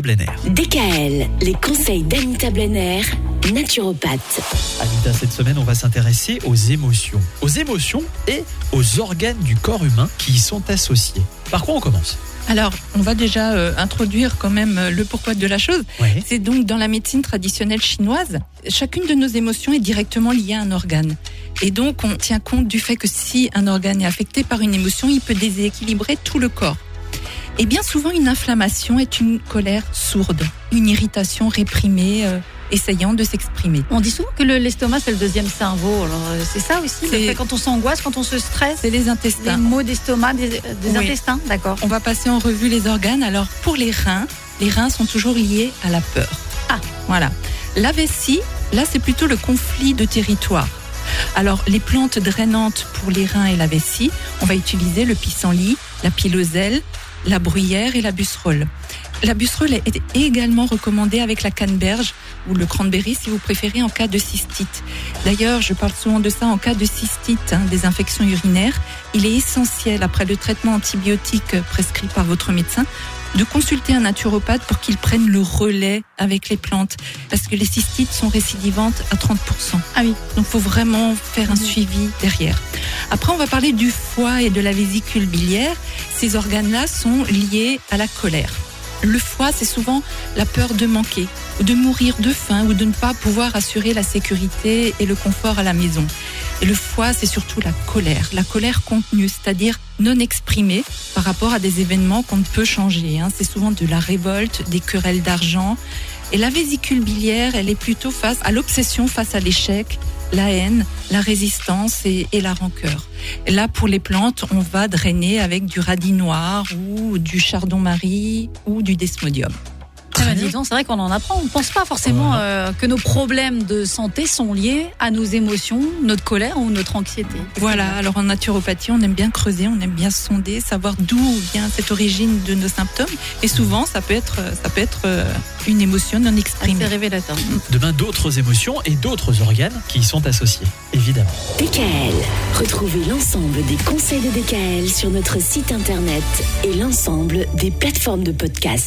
Blenner. DKL, les conseils d'Anita Blenner, naturopathe. Anita, cette semaine, on va s'intéresser aux émotions. Aux émotions et aux organes du corps humain qui y sont associés. Par quoi on commence? Alors, on va déjà euh, introduire quand même euh, le pourquoi de la chose. Ouais. C'est donc dans la médecine traditionnelle chinoise, chacune de nos émotions est directement liée à un organe. Et donc, on tient compte du fait que si un organe est affecté par une émotion, il peut déséquilibrer tout le corps. Et bien souvent, une inflammation est une colère sourde, une irritation réprimée, euh, essayant de s'exprimer. On dit souvent que le- l'estomac c'est le deuxième cerveau. Alors euh, c'est ça aussi. le fait quand on s'angoisse, quand on se stresse, C'est les les intestins. maux d'estomac, des, des Oui. intestins, d'accord. On va passer en revue les organes. Alors, pour les reins, les reins sont toujours liés à la peur. Ah. Voilà. La vessie, là, c'est plutôt le conflit de territoire. Alors, les plantes drainantes pour les reins et la vessie, on va utiliser le pissenlit, la piloselle, la bruyère et la busserolle. La busserolle est également recommandée avec la canneberge ou le cranberry si vous préférez en cas de cystite. D'ailleurs, je parle souvent de ça en cas de cystite, hein, des infections urinaires. Il est essentiel, après le traitement antibiotique prescrit par votre médecin, de consulter un naturopathe pour qu'il prenne le relais avec les plantes. Parce que les cystites sont récidivantes à 30%. Ah oui. Donc, il faut vraiment faire un Mhm. suivi derrière. Après, on va parler du foie et de la vésicule biliaire. Ces organes-là sont liés à la colère. Le foie, c'est souvent la peur de manquer, ou de mourir de faim, ou de ne pas pouvoir assurer la sécurité et le confort à la maison. Et le foie, c'est surtout la colère, la colère contenue, c'est-à-dire non exprimée par rapport à des événements qu'on ne peut changer. hein. C'est souvent de la révolte, des querelles d'argent. Et la vésicule biliaire, elle est plutôt face à l'obsession, face à l'échec, la haine, la résistance et, la rancœur. Là, pour les plantes, on va drainer avec du radis noir ou du chardon-marie ou du desmodium. Très bien. c'est vrai qu'on en apprend. On ne pense pas forcément euh, que nos problèmes de santé sont liés à nos émotions, notre colère ou notre anxiété. Voilà, alors en naturopathie, on aime bien creuser, on aime bien sonder, savoir d'où vient cette origine de nos symptômes. Et souvent, ça peut être, ça peut être euh, une émotion non C'est exprimée. révélateur. Demain, d'autres émotions et d'autres organes qui y sont associés, évidemment. DKL, retrouvez l'ensemble des conseils de DKL sur notre site internet et l'ensemble des plateformes de podcast.